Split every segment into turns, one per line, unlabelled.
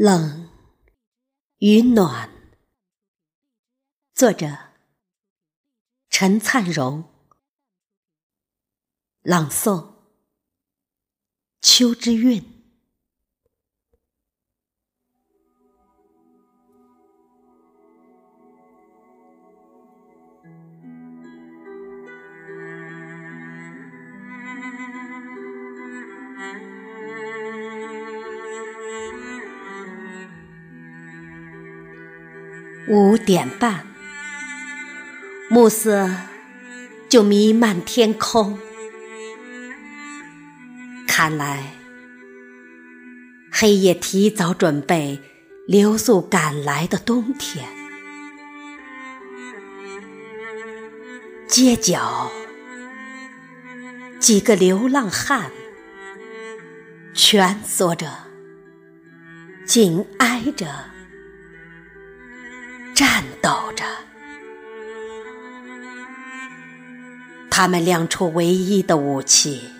冷与暖，作者陈灿荣，朗诵秋之韵。五点半，暮色就弥漫天空。看来，黑夜提早准备留宿赶来的冬天。街角，几个流浪汉蜷缩着，紧挨着。颤抖着，他们亮出唯一的武器，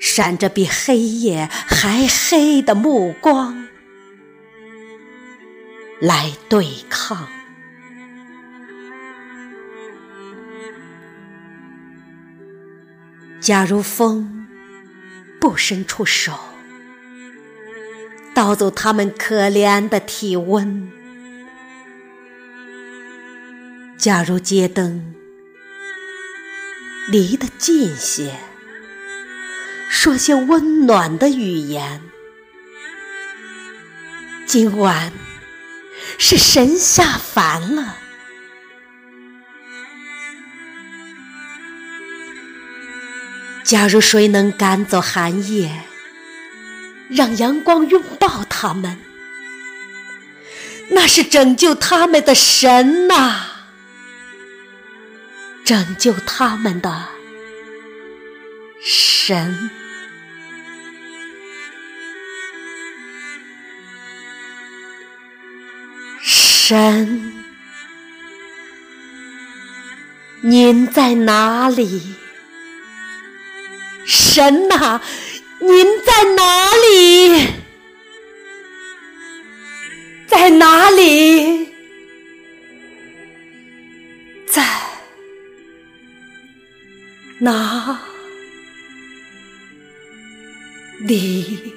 闪着比黑夜还黑的目光，来对抗。假如风不伸出手。盗走他们可怜的体温。假如街灯离得近些，说些温暖的语言。今晚是神下凡了。假如谁能赶走寒夜。让阳光拥抱他们，那是拯救他们的神呐！拯救他们的神，神，您在哪里？神呐！您在哪里？在哪里？在哪里？